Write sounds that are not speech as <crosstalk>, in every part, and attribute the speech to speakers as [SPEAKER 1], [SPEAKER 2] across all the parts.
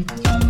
[SPEAKER 1] Mm-hmm.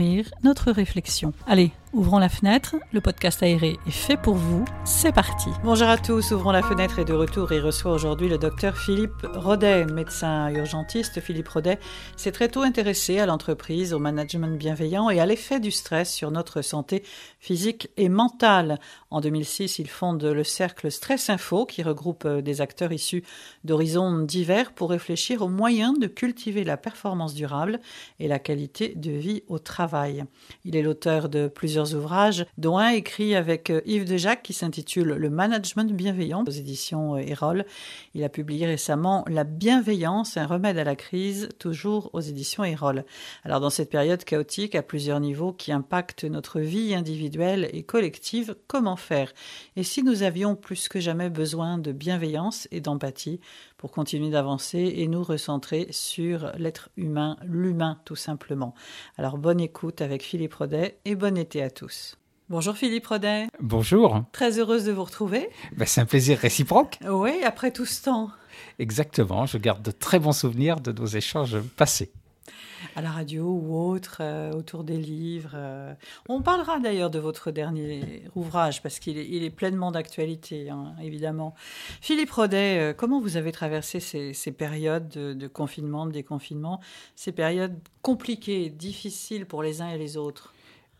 [SPEAKER 1] notre réflexion. Allez, Ouvrons la fenêtre, le podcast aéré est fait pour vous, c'est parti. Bonjour à tous, Ouvrons la fenêtre est de retour et reçoit aujourd'hui le docteur Philippe Rodet, médecin urgentiste. Philippe Rodet s'est très tôt intéressé à l'entreprise, au management bienveillant et à l'effet du stress sur notre santé physique et mentale. En 2006, il fonde le cercle Stress Info qui regroupe des acteurs issus d'horizons divers pour réfléchir aux moyens de cultiver la performance durable et la qualité de vie au travail. Il est l'auteur de plusieurs ouvrages, dont un écrit avec euh, Yves Dejac qui s'intitule Le management bienveillant aux éditions euh, Erol. Il a publié récemment La bienveillance, un remède à la crise, toujours aux éditions Erol. Alors dans cette période chaotique à plusieurs niveaux qui impacte notre vie individuelle et collective, comment faire? Et si nous avions plus que jamais besoin de bienveillance et d'empathie pour continuer d'avancer et nous recentrer sur l'être humain, l'humain tout simplement. Alors bonne écoute avec Philippe Rodet et bon été à tous. Bonjour Philippe Rodet.
[SPEAKER 2] Bonjour.
[SPEAKER 1] Très heureuse de vous retrouver.
[SPEAKER 2] Ben, c'est un plaisir réciproque.
[SPEAKER 1] Oui, après tout ce temps.
[SPEAKER 2] Exactement, je garde de très bons souvenirs de nos échanges passés
[SPEAKER 1] à la radio ou autre, euh, autour des livres. Euh. On parlera d'ailleurs de votre dernier ouvrage parce qu'il est, pleinement d'actualité, hein, évidemment. Philippe Rodet, euh, comment vous avez traversé ces, périodes de, de, confinement, de déconfinement, ces périodes compliquées, difficiles pour les uns et les autres?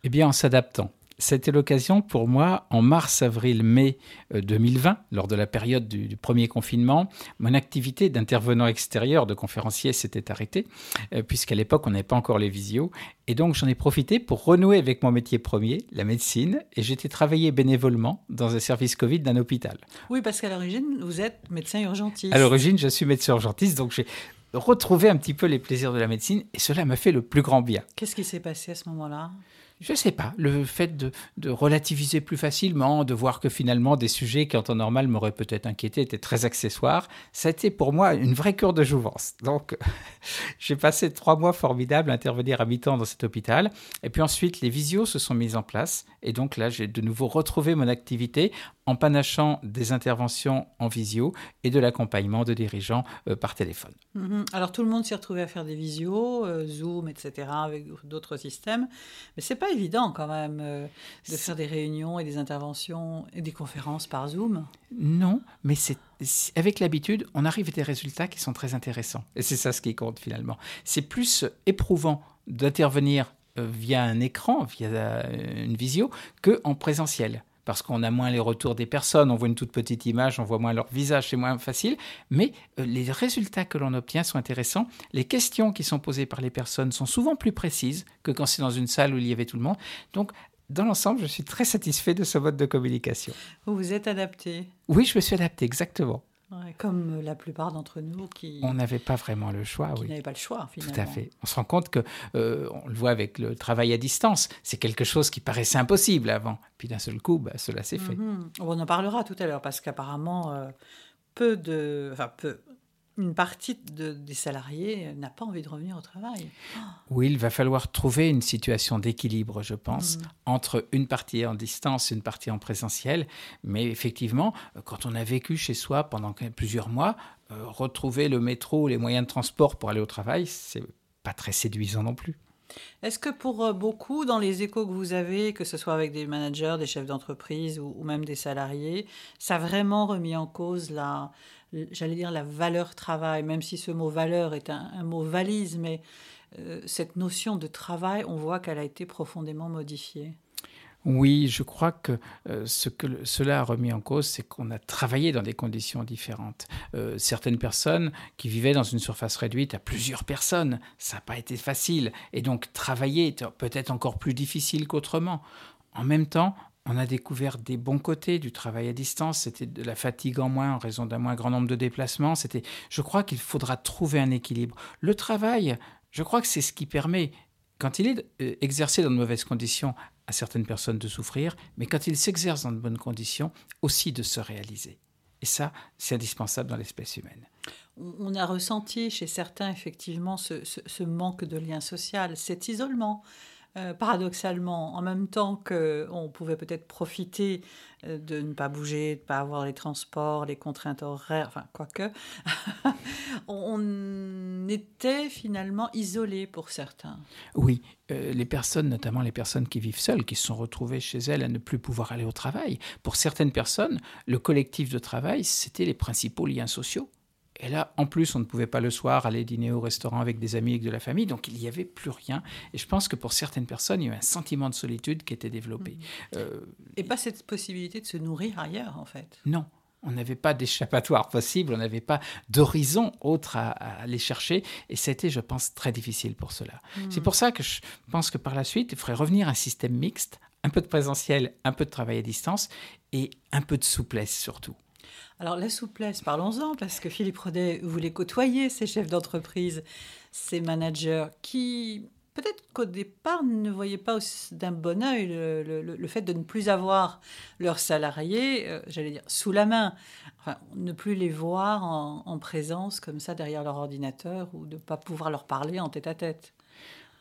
[SPEAKER 2] Eh bien, en s'adaptant c'était l'occasion pour moi, en mars, avril, mai 2020, euh, lors de la période du, premier confinement, mon activité d'intervenant extérieur, de conférencier, s'était arrêtée, euh, puisqu'à l'époque, on n'avait pas encore les visios. Et donc, j'en ai profité pour renouer avec mon métier premier, la médecine, et j'étais travaillé bénévolement dans un service Covid d'un hôpital.
[SPEAKER 1] Oui, parce qu'à l'origine, vous êtes médecin urgentiste.
[SPEAKER 2] À l'origine, je suis médecin urgentiste, donc j'ai retrouvé un petit peu les plaisirs de la médecine, et cela m'a fait le plus grand bien.
[SPEAKER 1] Qu'est-ce qui s'est passé à ce moment-là?
[SPEAKER 2] Je ne sais pas, le fait de, relativiser plus facilement, de voir que finalement des sujets qui en temps normal m'auraient peut-être inquiété étaient très accessoires, ça a été pour moi une vraie cure de jouvence. Donc <laughs> j'ai passé trois mois formidables à intervenir à mi-temps dans cet hôpital. Et puis ensuite, les visios se sont mises en place. Et donc là, j'ai de nouveau retrouvé mon activité en panachant des interventions en visio et de l'accompagnement de dirigeants euh, par téléphone.
[SPEAKER 1] Mhm. Alors tout le monde s'est retrouvé à faire des visios, euh, Zoom, etc., avec d'autres systèmes. Mais c'est pas évident quand même euh, de faire des réunions et des interventions et des conférences par Zoom.
[SPEAKER 2] Non, mais c'est avec l'habitude, on arrive à des résultats qui sont très intéressants. Et c'est ça ce qui compte finalement. C'est plus éprouvant d'intervenir via un écran, via une visio, que en présentiel parce qu'on a moins les retours des personnes, on voit une toute petite image, on voit moins leur visage, c'est moins facile, mais euh, les résultats que l'on obtient sont intéressants. Les questions qui sont posées par les personnes sont souvent plus précises que quand c'est dans une salle où il y avait tout le monde. Donc, dans l'ensemble, je suis très satisfait de ce mode de communication.
[SPEAKER 1] Vous vous êtes adapté
[SPEAKER 2] Oui, je me suis adapté, exactement
[SPEAKER 1] comme euh, la plupart d'entre nous qui...
[SPEAKER 2] On n'avait pas vraiment le choix,
[SPEAKER 1] qui oui. n'avait pas le choix, finalement.
[SPEAKER 2] Tout à fait. On se rend compte que, euh, on le voit avec le travail à distance, c'est quelque chose qui paraissait impossible avant. Puis d'un seul coup, bah, cela s'est fait.
[SPEAKER 1] Mhm. On en parlera tout à l'heure, parce qu'apparemment, euh, peu de... Enfin, peu une partie des salariés n'a pas envie de revenir au travail.
[SPEAKER 2] Oui, il va falloir trouver une situation d'équilibre, je pense, mm. entre une partie en distance et une partie en présentiel. Mais effectivement, quand on a vécu chez soi pendant plusieurs mois, euh, retrouver le métro, les moyens de transport pour aller au travail, c'est pas très séduisant non plus.
[SPEAKER 1] Est-ce que pour euh, beaucoup, dans les échos que vous avez, que ce soit avec des managers, des chefs d'entreprise ou, ou, même des salariés, ça a vraiment remis en cause la, j'allais dire la valeur travail, même si ce mot valeur est un, mot valise, mais euh, cette notion de travail, on voit qu'elle a été profondément modifiée.
[SPEAKER 2] Oui, je crois que euh, ce que cela a remis en cause, c'est qu'on a travaillé dans des conditions différentes. Euh, certaines personnes qui vivaient dans une surface réduite à plusieurs personnes, ça n'a pas été facile. Et donc travailler est peut-être encore plus difficile qu'autrement. En même temps, on a découvert des bons côtés du travail à distance. C'était de la fatigue en moins en raison d'un moins grand nombre de déplacements. C'était, je crois qu'il faudra trouver un équilibre. Le travail, je crois que c'est ce qui permet, quand il est euh, exercé dans de mauvaises conditions, à certaines personnes de souffrir, mais quand il s'exerce dans de bonnes conditions, aussi de se réaliser. Et ça, c'est indispensable dans l'espèce humaine.
[SPEAKER 1] On a ressenti chez certains effectivement ce manque de lien social, cet isolement. Euh, paradoxalement, en même temps qu'on pouvait peut-être profiter euh, de ne pas bouger, de ne pas avoir les transports, les contraintes horaires, enfin, quoique, <laughs> on était finalement isolé pour certains.
[SPEAKER 2] Oui, euh, les personnes, notamment les personnes qui vivent seules, qui se sont retrouvées chez elles à ne plus pouvoir aller au travail. Pour certaines personnes, le collectif de travail, c'était les principaux liens sociaux. Et là, en plus, on ne pouvait pas le soir aller dîner au restaurant avec des amis, avec de la famille, donc il n'y avait plus rien. Et je pense que pour certaines personnes, il y a eu un sentiment de solitude qui était développé.
[SPEAKER 1] Mmh. Euh, et pas cette possibilité de se nourrir ailleurs, en fait.
[SPEAKER 2] Non, on n'avait pas d'échappatoire possible, on n'avait pas d'horizon autre à, aller chercher. Et c'était, je pense, très difficile pour cela. Mmh. C'est pour ça que je pense que par la suite, il faudrait revenir à un système mixte, un peu de présentiel, un peu de travail à distance et un peu de souplesse surtout.
[SPEAKER 1] Alors la souplesse, parlons-en, parce que Philippe Rodet voulait côtoyer ces chefs d'entreprise, ces managers qui, peut-être qu'au départ, ne voyaient pas d'un bon oeil le, fait de ne plus avoir leurs salariés, euh, j'allais dire, sous la main. ne plus les voir en, présence comme ça derrière leur ordinateur ou de ne pas pouvoir leur parler en tête à tête.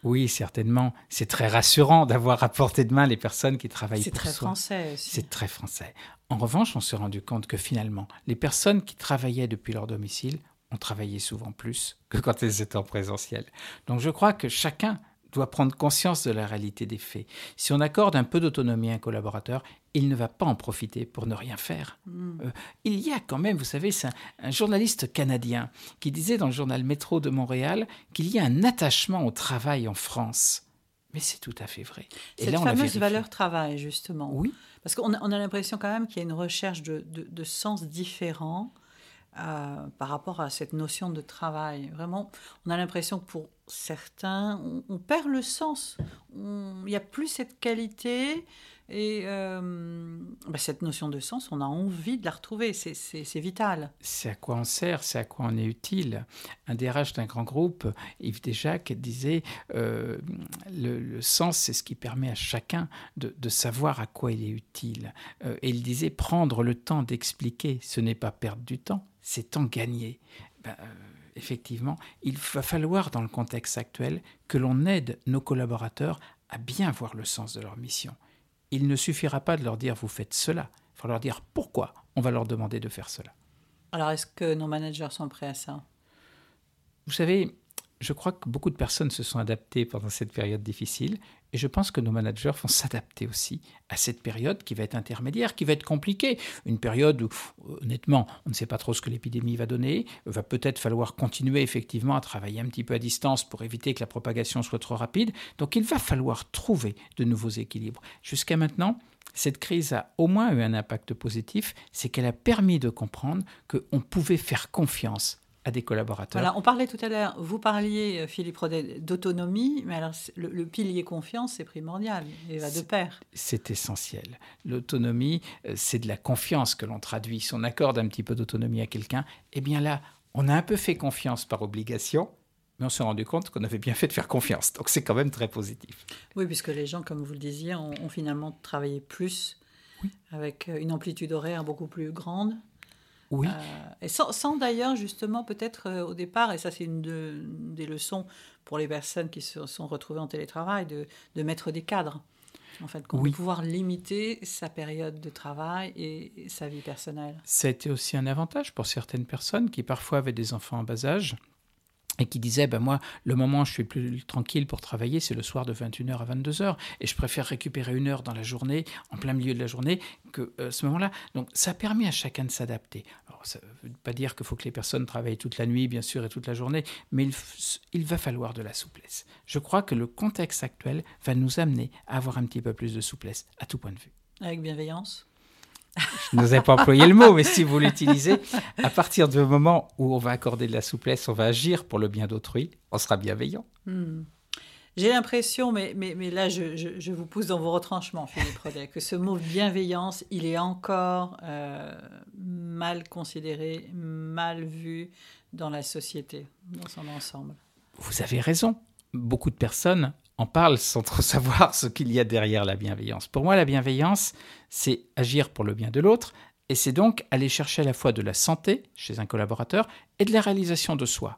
[SPEAKER 2] Oui, certainement. C'est très rassurant d'avoir à portée de main les personnes qui travaillent pour
[SPEAKER 1] soi. C'est très français aussi.
[SPEAKER 2] C'est très français. En revanche, on s'est rendu compte que finalement, les personnes qui travaillaient depuis leur domicile ont travaillé souvent plus que quand elles étaient en présentiel. Donc je crois que chacun doit prendre conscience de la réalité des faits. Si on accorde un peu d'autonomie à un collaborateur, il ne va pas en profiter pour ne rien faire. Hmm. Euh, il y a quand même, vous savez, c'est un, journaliste canadien qui disait dans le journal Métro de Montréal qu'il y a un attachement au travail en France. Mais c'est tout à fait vrai.
[SPEAKER 1] Et Cette fameuse valeur travail, justement. Oui. Parce qu'on a, on a l'impression quand même qu'il y a une recherche de, de sens différent euh, par rapport à cette notion de travail. Vraiment, on a l'impression que pour certains, on, perd le sens. Il n'y a plus cette qualité et euh, bah, cette notion de sens, on a envie de la retrouver. C'est vital.
[SPEAKER 2] C'est à quoi on sert, c'est à quoi on est utile. Un DRH d'un grand groupe, Yves Desjacques, disait euh, le, sens, c'est ce qui permet à chacun de, savoir à quoi il est utile. et il disait prendre le temps d'expliquer, ce n'est pas perdre du temps c'est temps gagné. Ben, euh, effectivement, il va falloir, dans le contexte actuel, que l'on aide nos collaborateurs à bien voir le sens de leur mission. Il ne suffira pas de leur dire vous faites cela, il faut leur dire pourquoi on va leur demander de faire cela.
[SPEAKER 1] Alors est-ce que nos managers sont prêts à ça?
[SPEAKER 2] Vous savez, je crois que beaucoup de personnes se sont adaptées pendant cette période difficile et je pense que nos managers vont s'adapter aussi à cette période qui va être intermédiaire, qui va être compliquée. Une période où, honnêtement, on ne sait pas trop ce que l'épidémie va donner. Il va peut-être falloir continuer effectivement à travailler un petit peu à distance pour éviter que la propagation soit trop rapide. Donc il va falloir trouver de nouveaux équilibres. Jusqu'à maintenant, cette crise a au moins eu un impact positif, c'est qu'elle a permis de comprendre qu'on pouvait faire confiance à des collaborateurs.
[SPEAKER 1] Voilà, on parlait tout à l'heure, vous parliez, euh, Philippe Rodet, d'autonomie, mais alors le, pilier confiance, c'est primordial, il va de pair.
[SPEAKER 2] C'est essentiel. L'autonomie, euh, c'est de la confiance que l'on traduit. Si on accorde un petit peu d'autonomie à quelqu'un, eh bien là, on a un peu fait confiance par obligation, mais on s'est rendu compte qu'on avait bien fait de faire confiance. Donc c'est quand même très positif.
[SPEAKER 1] Oui, puisque les gens, comme vous le disiez, ont, ont finalement travaillé plus, avec euh, une amplitude horaire beaucoup plus grande.
[SPEAKER 2] Oui.
[SPEAKER 1] Euh, et sans, d'ailleurs, justement, peut-être euh, au départ, et ça c'est une des leçons pour les personnes qui se sont retrouvées en télétravail, de, de mettre des cadres. En fait, pouvoir limiter sa période de travail et, sa vie personnelle.
[SPEAKER 2] C'était aussi un avantage pour certaines personnes qui parfois avaient des enfants en bas âge et qui disait, ben moi, le moment où je suis plus tranquille pour travailler, c'est le soir de 21h à 22h, et je préfère récupérer une heure dans la journée, en plein milieu de la journée, que euh, ce moment-là. Donc ça permet à chacun de s'adapter. Alors ça veut pas dire qu'il faut que les personnes travaillent toute la nuit, bien sûr, et toute la journée, mais il, il va falloir de la souplesse. Je crois que le contexte actuel va nous amener à avoir un petit peu plus de souplesse, à tout point de vue.
[SPEAKER 1] Avec bienveillance
[SPEAKER 2] je n'osais pas employer le mot, mais si vous l'utilisez, à partir du moment où on va accorder de la souplesse, on va agir pour le bien d'autrui, on sera bienveillant.
[SPEAKER 1] Hmm. J'ai l'impression, mais, mais, mais là je, je, vous pousse dans vos retranchements, Philippe Rodet, que ce mot bienveillance, il est encore euh, mal considéré, mal vu dans la société, dans son ensemble.
[SPEAKER 2] Vous avez raison. Beaucoup de personnes en parlent sans trop <laughs> savoir ce qu'il y a derrière la bienveillance. Pour moi, la bienveillance, c'est agir pour le bien de l'autre, et c'est donc aller chercher à la fois de la santé chez un collaborateur et de la réalisation de soi.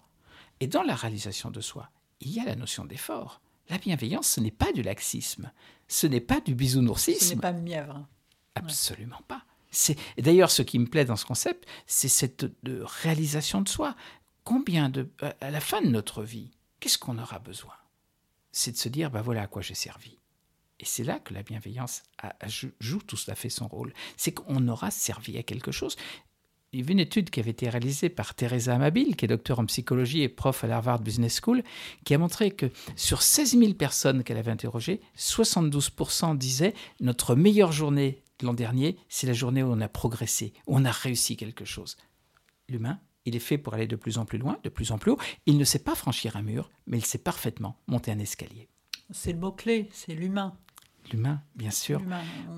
[SPEAKER 2] Et dans la réalisation de soi, il y a la notion d'effort. La bienveillance, ce n'est pas du laxisme, ce n'est pas du bisounoursisme.
[SPEAKER 1] Ce n'est pas mièvre.
[SPEAKER 2] Absolument pas. C'est d'ailleurs ce qui me plaît dans ce concept, c'est cette de réalisation de soi. Combien de à la fin de notre vie, qu'est-ce qu'on aura besoin? C'est de se dire ben voilà à quoi j'ai servi. Et c'est là que la bienveillance joue tout à fait son rôle. C'est qu'on aura servi à quelque chose il y avait une étude qui avait été réalisée par Teresa Amabil, qui est docteur en psychologie et prof à l'Harvard Business School, qui a montré que sur 16 000 personnes qu'elle avait interrogées, 72% disaient notre meilleure journée de l'an dernier, c'est la journée où on a progressé, où on a réussi quelque chose. L'humain, il est fait pour aller de plus en plus loin, de plus en plus haut. Il ne sait pas franchir un mur, mais il sait parfaitement monter un escalier.
[SPEAKER 1] C'est le mot-clé, c'est l'humain
[SPEAKER 2] l'humain, bien sûr.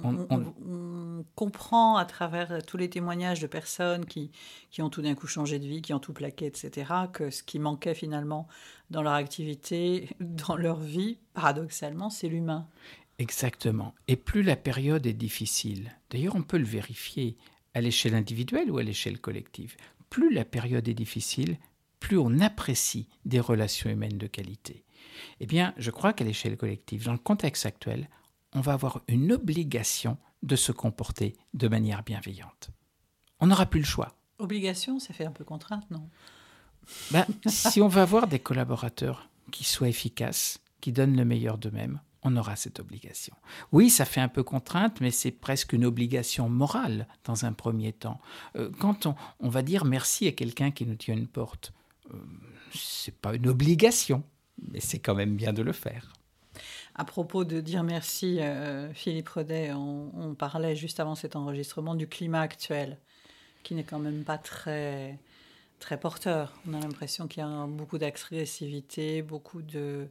[SPEAKER 1] On, comprend à travers tous les témoignages de personnes qui, qui ont tout d'un coup changé de vie, qui ont tout plaqué, etc., que ce qui manquait finalement dans leur activité, <laughs> dans leur vie, paradoxalement, c'est l'humain.
[SPEAKER 2] Exactement. Et plus la période est difficile, d'ailleurs on peut le vérifier à l'échelle individuelle ou à l'échelle collective, plus la période est difficile, plus on apprécie des relations humaines de qualité. Eh bien, je crois qu'à l'échelle collective, dans le contexte actuel, on va avoir une obligation de se comporter de manière bienveillante. On n'aura plus le choix.
[SPEAKER 1] Obligation, ça fait un peu contrainte, non?
[SPEAKER 2] Ben, Si on va avoir des collaborateurs qui soient efficaces, qui donnent le meilleur d'eux-mêmes, on aura cette obligation. Oui, ça fait un peu contrainte, mais c'est presque une obligation morale dans un premier temps. Euh, quand on, va dire merci à quelqu'un qui nous tient une porte, euh, c'est pas une obligation, mais c'est quand même bien de le faire.
[SPEAKER 1] À propos de dire merci, euh, Philippe Rodet, on, parlait juste avant cet enregistrement du climat actuel, qui n'est quand même pas très, très porteur. On a l'impression qu'il y a beaucoup d'agressivité, beaucoup de...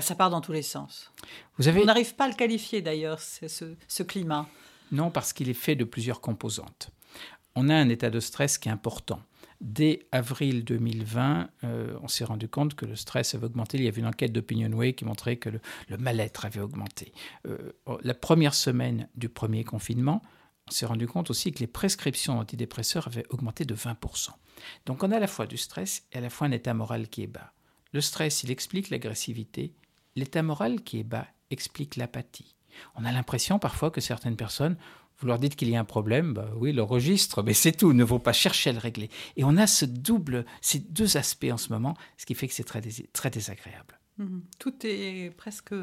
[SPEAKER 1] ça part dans tous les sens. Vous avez... On n'arrive pas à le qualifier d'ailleurs, ce, ce climat.
[SPEAKER 2] Non, parce qu'il est fait de plusieurs composantes. On a un état de stress qui est important. Dès avril 2020, euh, on s'est rendu compte que le stress avait augmenté. Il y avait une enquête d'Opinionway qui montrait que le, mal-être avait augmenté. Euh, la première semaine du premier confinement, on s'est rendu compte aussi que les prescriptions d'antidépresseurs avaient augmenté de 20%. Donc on a à la fois du stress et à la fois un état moral qui est bas. Le stress, il explique l'agressivité. L'état moral qui est bas explique l'apathie. On a l'impression parfois que certaines personnes vous leur dites qu'il y a un problème, bah oui, le registre, mais c'est tout, ne vont pas chercher à le régler. Et on a ce double, ces deux aspects en ce moment, ce qui fait que c'est très, très désagréable.
[SPEAKER 1] Mhm. Tout est presque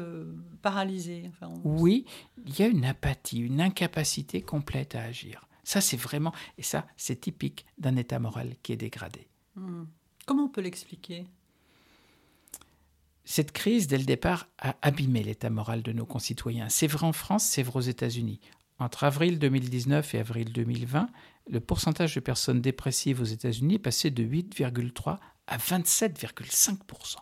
[SPEAKER 1] paralysé.
[SPEAKER 2] oui, il y a une apathie, une incapacité complète à agir. Ça, c'est vraiment, et ça, c'est typique d'un état moral qui est dégradé.
[SPEAKER 1] Mhm. Comment on peut l'expliquer?
[SPEAKER 2] Cette crise, dès le départ, a abîmé l'état moral de nos concitoyens. C'est vrai en France, c'est vrai aux États-Unis. Entre avril 2019 et avril 2020, le pourcentage de personnes dépressives aux États-Unis passé de 8,3 à 27,5%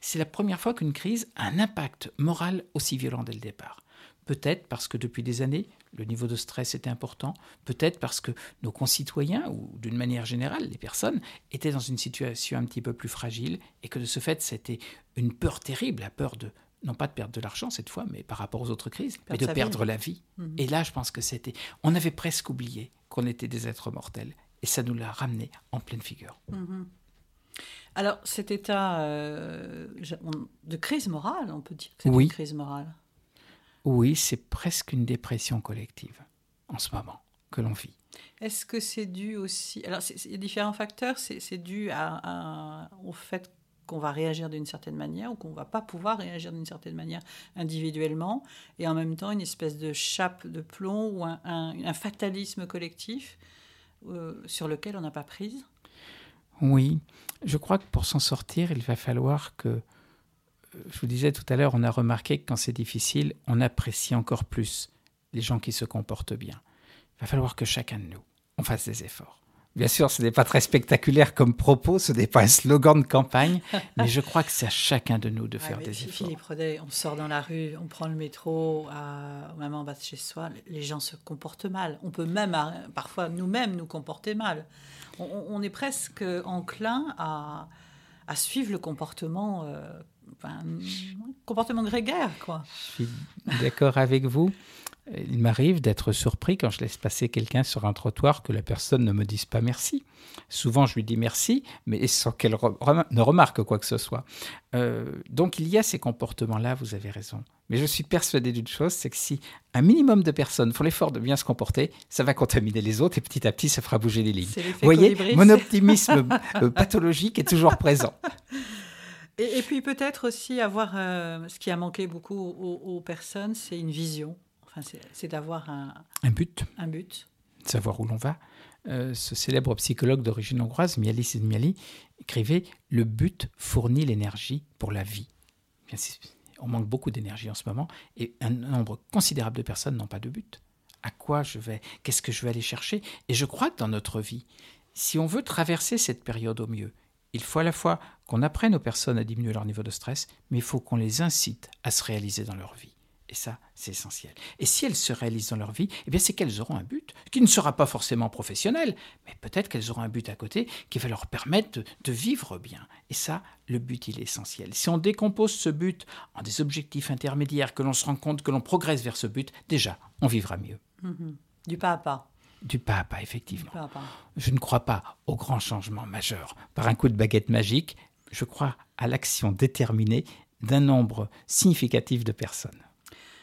[SPEAKER 2] C'est la première fois qu'une crise a un impact moral aussi violent dès le départ. Peut-être parce que depuis des années, le niveau de stress était important, peut-être parce que nos concitoyens, ou d'une manière générale, les personnes, étaient dans une situation un petit peu plus fragile, et que de ce fait, c'était une peur terrible, la peur de non pas de perdre de l'argent cette fois, mais par rapport aux autres crises, mais de perdre la vie. Mhm. Et là, je pense que c'était. On avait presque oublié qu'on était des êtres mortels, et ça nous l'a ramené en pleine figure.
[SPEAKER 1] Mhm. Alors, cet état euh, de crise morale, on peut dire que c'est une crise morale.
[SPEAKER 2] Oui, c'est presque une dépression collective en ce moment que l'on vit.
[SPEAKER 1] Est-ce que c'est dû aussi. Alors, il y a différents facteurs. C'est dû au fait qu'on va réagir d'une certaine manière ou qu'on va pas pouvoir réagir d'une certaine manière individuellement, et en même temps une espèce de chape de plomb ou un, fatalisme collectif euh, sur lequel on n'a pas prise?
[SPEAKER 2] Oui, je crois que pour s'en sortir, il va falloir que, je vous disais tout à l'heure, on a remarqué que quand c'est difficile, on apprécie encore plus les gens qui se comportent bien. Il va falloir que chacun de nous, on fasse des efforts Bien sûr, ce n'est pas très spectaculaire comme propos, ce n'est pas un slogan de campagne, <laughs> mais je crois que c'est à chacun de nous de faire des efforts.
[SPEAKER 1] Philippe Rodet, on sort dans la rue, on prend le métro, à, même en bas de chez soi, les gens se comportent mal. On peut même, parfois, nous-mêmes nous comporter mal. On, est presque enclin à, suivre le comportement, euh, comportement grégaire, quoi.
[SPEAKER 2] Je suis d'accord avec vous. Il m'arrive d'être surpris quand je laisse passer quelqu'un sur un trottoir que la personne ne me dise pas merci. Souvent, je lui dis merci, mais sans qu'elle ne remarque quoi que ce soit. Euh, donc, il y a ces comportements-là, vous avez raison. Mais je suis persuadé d'une chose, c'est que si un minimum de personnes font l'effort de bien se comporter, ça va contaminer les autres et petit à petit, ça fera bouger les lignes. Vous voyez, mon optimisme euh, pathologique est toujours présent.
[SPEAKER 1] Et, puis peut-être aussi avoir, euh, ce qui a manqué beaucoup aux personnes, c'est une vision c'est d'avoir un,
[SPEAKER 2] un, but.
[SPEAKER 1] Un but.
[SPEAKER 2] Savoir où l'on va. Euh, ce célèbre psychologue d'origine hongroise, Miali Csikszentmihalyi, écrivait Le but fournit l'énergie pour la vie. on manque beaucoup d'énergie en ce moment et un nombre considérable de personnes n'ont pas de but. À quoi je vais Qu'est-ce que je vais aller chercher? Et je crois que dans notre vie, si on veut traverser cette période au mieux, il faut à la fois qu'on apprenne aux personnes à diminuer leur niveau de stress, mais il faut qu'on les incite à se réaliser dans leur vie. Et ça, c'est essentiel. Et si elles se réalisent dans leur vie, eh bien c'est qu'elles auront un but, qui ne sera pas forcément professionnel, mais peut-être qu'elles auront un but à côté qui va leur permettre de, vivre bien. Et ça, le but, il est essentiel. Si on décompose ce but en des objectifs intermédiaires, que l'on se rend compte que l'on progresse vers ce but, déjà, on vivra mieux.
[SPEAKER 1] Mm-hmm. Du pas à pas.
[SPEAKER 2] Du pas à pas, effectivement. Je ne crois pas au grand changement majeur par un coup de baguette magique. Je crois à l'action déterminée d'un nombre significatif de personnes.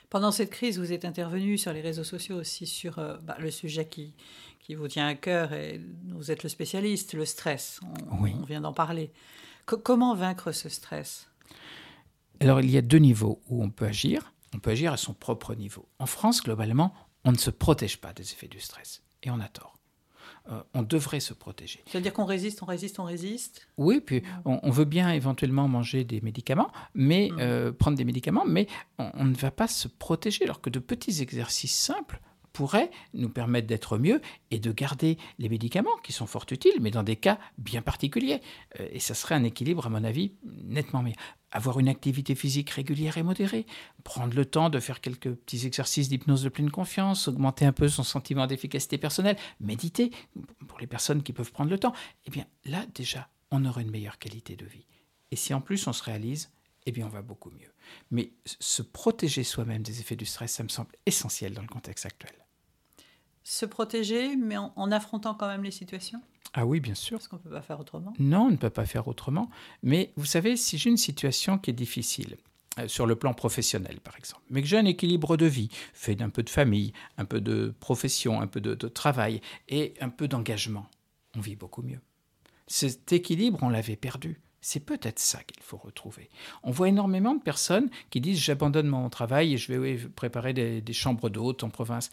[SPEAKER 1] Pendant cette crise, vous êtes intervenu sur les réseaux sociaux aussi sur euh, bah, le sujet qui, qui vous tient à cœur et vous êtes le spécialiste, le stress. On, on vient d'en parler. comment vaincre ce stress?
[SPEAKER 2] Alors, il y a deux niveaux où on peut agir. On peut agir à son propre niveau. En France, globalement, on ne se protège pas des effets du stress. Et on a tort. Euh, on devrait se protéger.
[SPEAKER 1] C'est-à-dire qu'on résiste, on résiste, on résiste?
[SPEAKER 2] Oui, puis on, veut bien éventuellement manger des médicaments, mais mmh. euh, prendre des médicaments, mais on, ne va pas se protéger, alors que de petits exercices simples pourraient nous permettre d'être mieux et de garder les médicaments qui sont fort utiles, mais dans des cas bien particuliers. Euh, et ça serait un équilibre, à mon avis, nettement meilleur avoir une activité physique régulière et modérée, prendre le temps de faire quelques petits exercices d'hypnose de pleine confiance, augmenter un peu son sentiment d'efficacité personnelle, méditer pour les personnes qui peuvent prendre le temps, eh bien là déjà, on aura une meilleure qualité de vie. Et si en plus on se réalise, eh bien on va beaucoup mieux. Mais se protéger soi-même des effets du stress, ça me semble essentiel dans le contexte actuel.
[SPEAKER 1] Se protéger, mais en affrontant quand même les situations
[SPEAKER 2] ah oui, bien sûr.
[SPEAKER 1] Parce qu'on ne peut pas faire autrement.
[SPEAKER 2] Non, on ne peut pas faire autrement. Mais vous savez, si j'ai une situation qui est difficile, euh, sur le plan professionnel par exemple, mais que j'ai un équilibre de vie, fait d'un peu de famille, un peu de profession, un peu de, travail et un peu d'engagement, on vit beaucoup mieux. Cet équilibre, on l'avait perdu. C'est peut-être ça qu'il faut retrouver. On voit énormément de personnes qui disent j'abandonne mon travail et je vais préparer des, des chambres d'hôtes en province.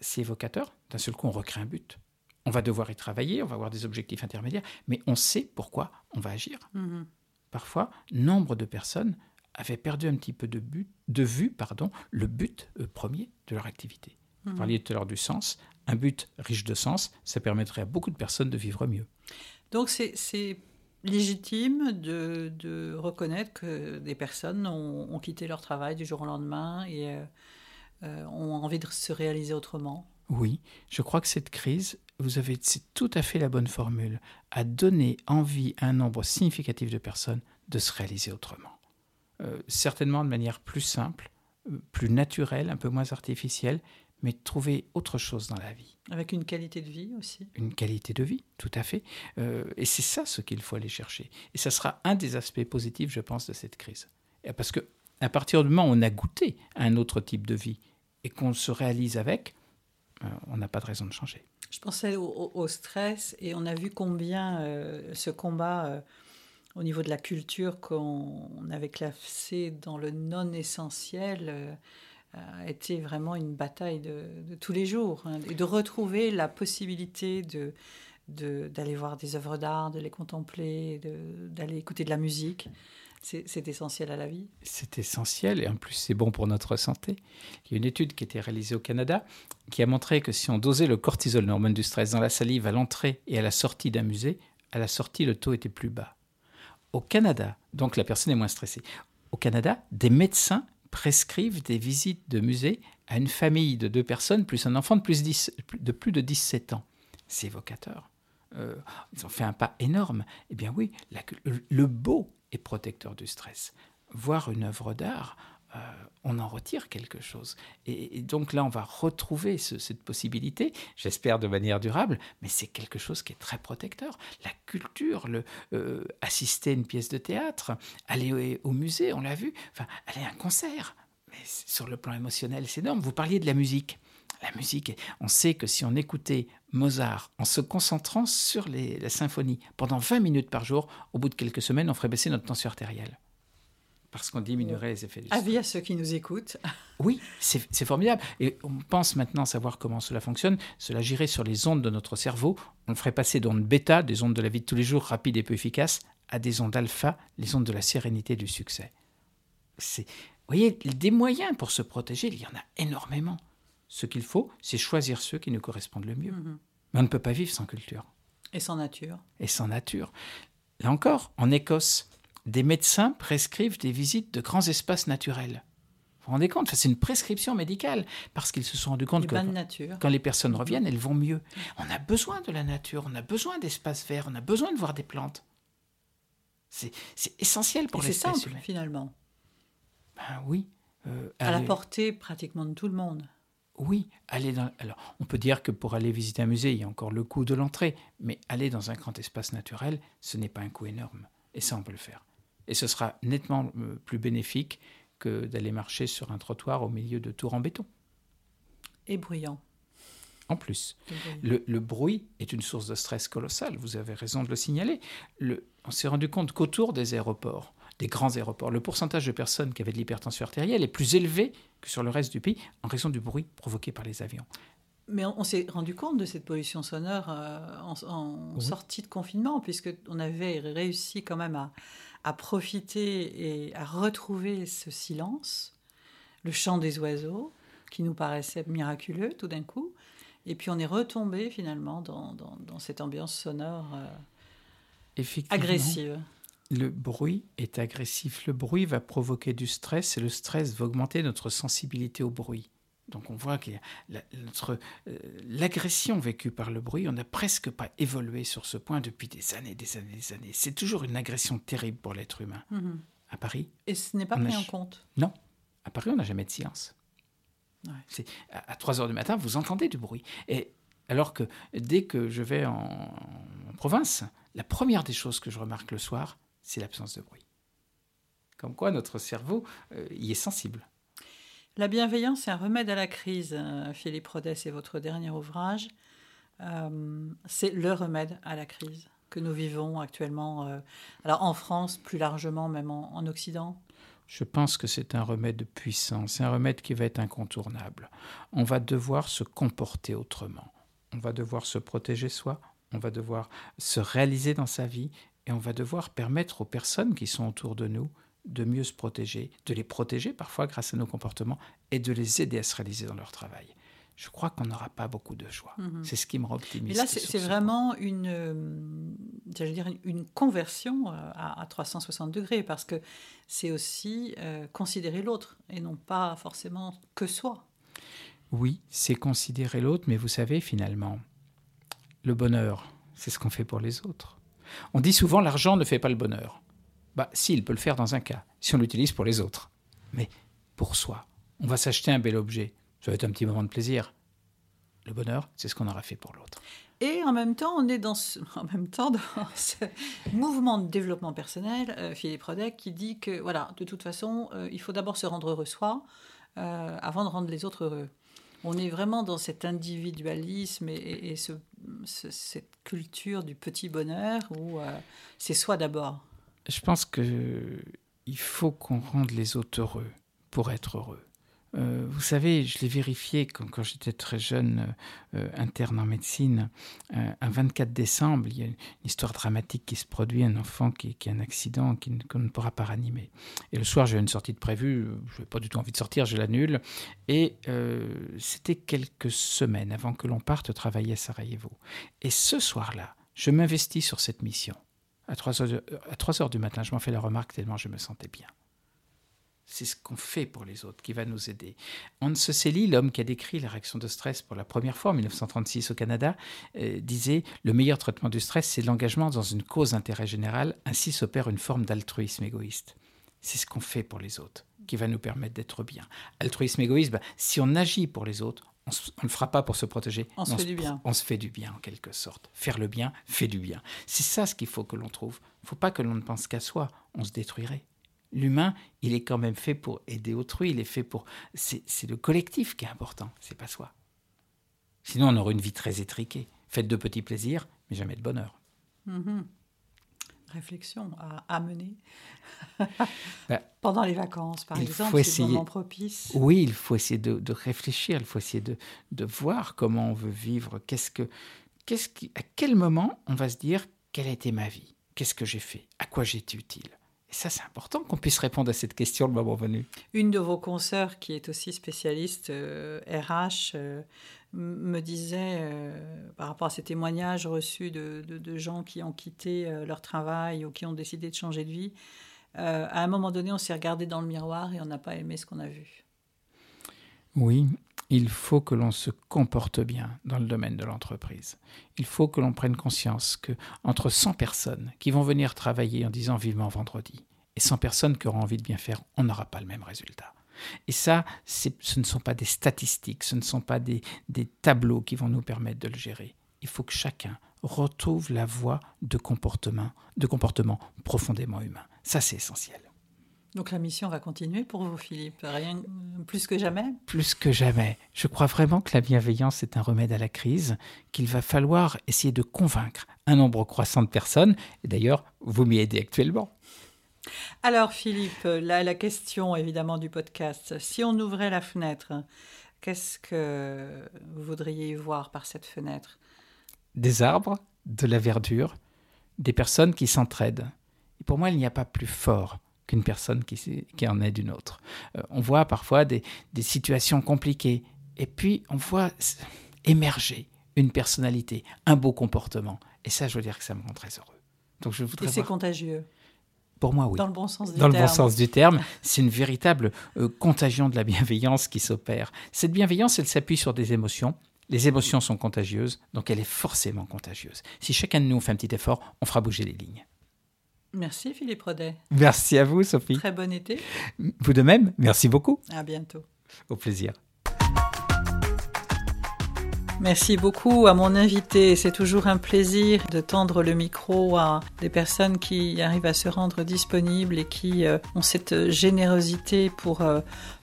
[SPEAKER 2] C'est évocateur. D'un seul coup, on recrée un but on va devoir y travailler, on va avoir des objectifs intermédiaires, mais on sait pourquoi on va agir. Mhm. Parfois, nombre de personnes avaient perdu un petit peu de, but, de vue pardon, le but euh, premier de leur activité. Vous mhm. parliez tout à l'heure du sens. Un but riche de sens, ça permettrait à beaucoup de personnes de vivre mieux.
[SPEAKER 1] Donc c'est légitime de, reconnaître que des personnes ont, quitté leur travail du jour au lendemain et euh, euh, ont envie de se réaliser autrement.
[SPEAKER 2] Oui, je crois que cette crise vous avez c'est tout à fait la bonne formule, à donner envie à un nombre significatif de personnes de se réaliser autrement. Euh, certainement de manière plus simple, euh, plus naturelle, un peu moins artificielle, mais trouver autre chose dans la vie.
[SPEAKER 1] Avec une qualité de vie aussi.
[SPEAKER 2] Une qualité de vie, tout à fait. Euh, et c'est ça ce qu'il faut aller chercher. Et ça sera un des aspects positifs, je pense, de cette crise. parce que à partir du moment où on a goûté à un autre type de vie et qu'on se réalise avec, on n'a pas de raison de changer.
[SPEAKER 1] Je pensais au, stress et on a vu combien euh, ce combat euh, au niveau de la culture qu'on avait classé dans le non essentiel euh, a été vraiment une bataille de, tous les jours hein, et de retrouver la possibilité d'aller voir des œuvres d'art, de les contempler, d'aller écouter de la musique. C'est essentiel à la vie.
[SPEAKER 2] C'est essentiel et en plus c'est bon pour notre santé. Il y a une étude qui a été réalisée au Canada qui a montré que si on dosait le cortisol, l'hormone du stress, dans la salive à l'entrée et à la sortie d'un musée, à la sortie le taux était plus bas. Au Canada, donc la personne est moins stressée. Au Canada, des médecins prescrivent des visites de musées à une famille de deux personnes plus un enfant de plus, de, plus de 17 ans. C'est évocateur. Euh, ils ont fait un pas énorme. Eh bien oui, le beau est protecteur du stress. Voir une œuvre d'art, euh, on en retire quelque chose. Et, donc là, on va retrouver cette possibilité, j'espère de manière durable, mais c'est quelque chose qui est très protecteur. La culture, le, euh, assister à une pièce de théâtre, aller au, musée, on l'a vu, enfin, aller à un concert. Mais sur le plan émotionnel, c'est énorme. Vous parliez de la musique. La musique, on sait que si on écoutait Mozart en se concentrant sur la symphonie pendant 20 minutes par jour, au bout de quelques semaines, on ferait baisser notre tension artérielle parce qu'on diminuerait les effets du stress.
[SPEAKER 1] Avis à ceux qui nous écoutent. <laughs>
[SPEAKER 2] Oui, c'est formidable. Et on pense maintenant savoir comment cela fonctionne. Cela girait sur les ondes de notre cerveau. On ferait passer d'ondes bêta, des ondes de la vie de tous les jours, rapides et peu efficaces, à des ondes alpha, les ondes de la sérénité et du succès. Vous voyez, des moyens pour se protéger, il y en a énormément. Ce qu'il faut, c'est choisir ceux qui nous correspondent le mieux. Mhm. Mais on ne peut pas vivre sans culture.
[SPEAKER 1] Et sans nature.
[SPEAKER 2] Et sans nature. Là encore, en Écosse, des médecins prescrivent des visites de grands espaces naturels. Vous vous rendez compte? C'est une prescription médicale parce qu'ils se sont rendus compte que quand les personnes reviennent, elles vont mieux. On a besoin de la nature, on a besoin d'espaces verts, on a besoin de voir des plantes. C'est essentiel pour l'espèce
[SPEAKER 1] humaine. finalement.
[SPEAKER 2] Ben oui.
[SPEAKER 1] Euh, à la portée pratiquement de tout le monde.
[SPEAKER 2] Oui, aller dans. Alors, on peut dire que pour aller visiter un musée, il y a encore le coût de l'entrée, mais aller dans un grand espace naturel, ce n'est pas un coût énorme. Et ça, on peut le faire. Et ce sera nettement euh, plus bénéfique que d'aller marcher sur un trottoir au milieu de tours en béton.
[SPEAKER 1] Et bruyant.
[SPEAKER 2] En plus, le, bruit est une source de stress colossal, vous avez raison de le signaler. Le, on s'est rendu compte qu'autour des aéroports, des grands aéroports, le pourcentage de personnes qui avaient de l'hypertension artérielle est plus élevé que sur le reste du pays en raison du bruit provoqué par les avions.
[SPEAKER 1] Mais on, s'est rendu compte de cette pollution sonore euh, en, sortie de confinement, puisqu'on avait réussi quand même à, à profiter et à retrouver ce silence, le chant des oiseaux, qui nous paraissait miraculeux tout d'un coup. Et puis on est retombé finalement dans, dans, cette ambiance sonore euh, agressive.
[SPEAKER 2] Le bruit est agressif. Le bruit va provoquer du stress et le stress va augmenter notre sensibilité au bruit. Donc on voit que euh, l'agression vécue par le bruit, on n'a presque pas évolué sur ce point depuis des années, des années, des années. C'est toujours une agression terrible pour l'être humain. Mm-hmm. À Paris.
[SPEAKER 1] Et ce n'est pas pris en compte?
[SPEAKER 2] Non. À Paris, on n'a jamais de silence. À, 3 heures du matin, vous entendez du bruit. Et alors que dès que je vais en, province, la première des choses que je remarque le soir, c'est l'absence de bruit. Comme quoi notre cerveau euh, y est sensible.
[SPEAKER 1] La bienveillance est un remède à la crise. Euh, Philippe Rodès, c'est votre dernier ouvrage. Euh, c'est le remède à la crise que nous vivons actuellement, euh, alors en France, plus largement, même en, Occident.
[SPEAKER 2] Je pense que c'est un remède puissant, c'est un remède qui va être incontournable. On va devoir se comporter autrement, on va devoir se protéger soi, on va devoir se réaliser dans sa vie et on va devoir permettre aux personnes qui sont autour de nous de mieux se protéger, de les protéger parfois grâce à nos comportements et de les aider à se réaliser dans leur travail. Je crois qu'on n'aura pas beaucoup de choix. Mhm. C'est ce qui me rend optimiste.
[SPEAKER 1] Mais là, c'est vraiment une, euh, dire une conversion euh, à, 360 degrés parce que c'est aussi euh, considérer l'autre et non pas forcément que soi.
[SPEAKER 2] Oui, c'est considérer l'autre, mais vous savez, finalement, le bonheur, c'est ce qu'on fait pour les autres. On dit souvent l'argent ne fait pas le bonheur. Bah, si, il peut le faire dans un cas, si on l'utilise pour les autres. Mais pour soi, on va s'acheter un bel objet. Ça va être un petit moment de plaisir. Le bonheur, c'est ce qu'on aura fait pour l'autre.
[SPEAKER 1] Et en même temps, on est dans ce, <laughs> en même temps dans ce mouvement de développement personnel, euh, Philippe Rodek, qui dit que, voilà, de toute façon, euh, il faut d'abord se rendre heureux soi, euh, avant de rendre les autres heureux. On est vraiment dans cet individualisme et, ce, cette culture du petit bonheur où c'est soi d'abord?
[SPEAKER 2] Je pense que il faut qu'on rende les autres heureux pour être heureux. Euh, vous savez, je l'ai vérifié quand, j'étais très jeune, euh, interne en médecine. un 24 décembre, il y a une histoire dramatique qui se produit, un enfant qui, a un accident qu'on ne pourra pas ranimer. Et le soir, j'ai une sortie de prévue, je n'ai pas du tout envie de sortir, je l'annule. Et c'était quelques semaines avant que l'on parte travailler à Sarajevo. Et ce soir-là, je m'investis sur cette mission. À 3 heures, à 3 heures du matin, je m'en fais la remarque tellement je me sentais bien. C'est ce qu'on fait pour les autres qui va nous aider. Hans Selye, l'homme qui a décrit la réaction de stress pour la première fois en 1936 au Canada, euh, disait Le meilleur traitement du stress, c'est l'engagement dans une cause d'intérêt général. Ainsi s'opère une forme d'altruisme égoïste. C'est ce qu'on fait pour les autres qui va nous permettre d'être bien. Altruisme égoïste, ben, si on agit pour les autres, on ne le fera pas pour se protéger.
[SPEAKER 1] On se fait du bien.
[SPEAKER 2] On se fait du bien en quelque sorte. Faire le bien fait du bien. C'est ça ce qu'il faut que l'on trouve. Il ne faut pas que l'on ne pense qu'à soi. On se détruirait. L'humain, il est quand même fait pour aider autrui, il est fait pour... C'est le collectif qui est important, c'est pas soi. Sinon, on aurait une vie très étriquée, faite de petits plaisirs, mais jamais de bonheur.
[SPEAKER 1] Mhm. Réflexion à, mener. <laughs> Bah, Pendant les vacances, par exemple, c'est moment propice.
[SPEAKER 2] Oui, il faut essayer de, réfléchir, il faut essayer de, de, voir comment on veut vivre, qu'est-ce que, qu'est-ce qui, à quel moment on va se dire quelle a été ma vie, qu'est-ce que j'ai fait, à quoi j'ai été utile? Et ça, c'est important qu'on puisse répondre à cette question le moment venu.
[SPEAKER 1] Une de vos consoeurs, qui est aussi spécialiste RH, euh, euh, me disait, euh, par rapport à ces témoignages reçus de, de, gens qui ont quitté leur travail ou qui ont décidé de changer de vie, à un moment donné, on s'est regardé dans le miroir et on n'a pas aimé ce qu'on a vu.
[SPEAKER 2] Oui, il faut que l'on se comporte bien dans le domaine de l'entreprise. Il faut que l'on prenne conscience que entre 100 personnes qui vont venir travailler en disant vivement vendredi et 100 personnes qui auront envie de bien faire, on n'aura pas le même résultat. Et ça, ce ne sont pas des statistiques, ce ne sont pas des, des tableaux qui vont nous permettre de le gérer. Il faut que chacun retrouve la voie de comportement, de comportement profondément humain. Ça, c'est essentiel.
[SPEAKER 1] Donc la mission va continuer pour vous, Philippe, rien plus que jamais
[SPEAKER 2] Plus que jamais. Je crois vraiment que la bienveillance est un remède à la crise, qu'il va falloir essayer de convaincre un nombre croissant de personnes. Et d'ailleurs, vous m'y aidez actuellement.
[SPEAKER 1] Alors Philippe, là la question évidemment du podcast. Si on ouvrait la fenêtre, qu'est-ce que vous voudriez voir par cette fenêtre?
[SPEAKER 2] Des arbres, de la verdure, des personnes qui s'entraident. Et pour moi, il n'y a pas plus fort qu'une personne qui, qui, en est d'une autre. Euh, on voit parfois des, situations compliquées et puis on voit émerger une personnalité, un beau comportement. Et ça, je veux dire que ça me rend très heureux.
[SPEAKER 1] Donc je voudrais et c'est contagieux
[SPEAKER 2] pour moi, oui.
[SPEAKER 1] Dans le bon sens du
[SPEAKER 2] Dans
[SPEAKER 1] terme.
[SPEAKER 2] le bon sens du terme, c'est une véritable euh, contagion de la bienveillance qui s'opère. Cette bienveillance, elle s'appuie sur des émotions. Les émotions sont contagieuses, donc elle est forcément contagieuse. Si chacun de nous fait un petit effort, on fera bouger les lignes.
[SPEAKER 1] Merci Philippe Rodet.
[SPEAKER 2] Merci à vous Sophie.
[SPEAKER 1] Très bon été.
[SPEAKER 2] Vous de même, merci beaucoup.
[SPEAKER 1] À bientôt.
[SPEAKER 2] Au plaisir.
[SPEAKER 1] Merci beaucoup à mon invité. C'est toujours un plaisir de tendre le micro à des personnes qui arrivent à se rendre disponibles et qui euh, ont cette générosité pour euh,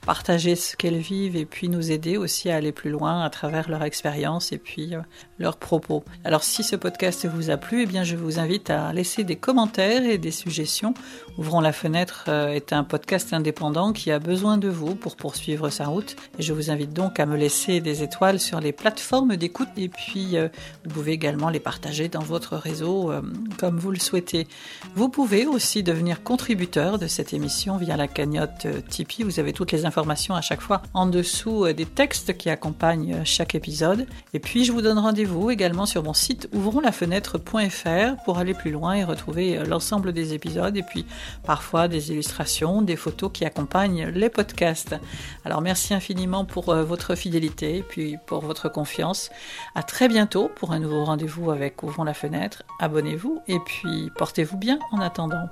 [SPEAKER 1] partager ce qu'elles vivent et puis nous aider aussi à aller plus loin à travers leur expérience et puis euh, leurs propos. Alors si ce podcast vous a plu, eh bien je vous invite à laisser des commentaires et des suggestions. Ouvrons la fenêtre est un podcast indépendant qui a besoin de vous pour poursuivre sa route je vous invite donc à me laisser des étoiles sur les plateformes d'écoute et puis euh, vous pouvez également les partager dans votre réseau euh, comme vous le souhaitez. Vous pouvez aussi devenir contributeur de cette émission via la cagnotte euh, Tipeee. Vous avez toutes les à chaque fois en dessous des textes qui accompagnent chaque épisode. Et puis je vous donne rendez-vous également sur mon site ouvronslafenêtre.fr pour aller plus loin et retrouver l'ensemble des épisodes et puis parfois des illustrations, des photos qui accompagnent les podcasts. Alors merci infiniment pour votre fidélité et puis pour votre confiance à très bientôt pour un nouveau rendez-vous avec Ouvrons la fenêtre. Abonnez-vous et puis portez-vous bien en attendant.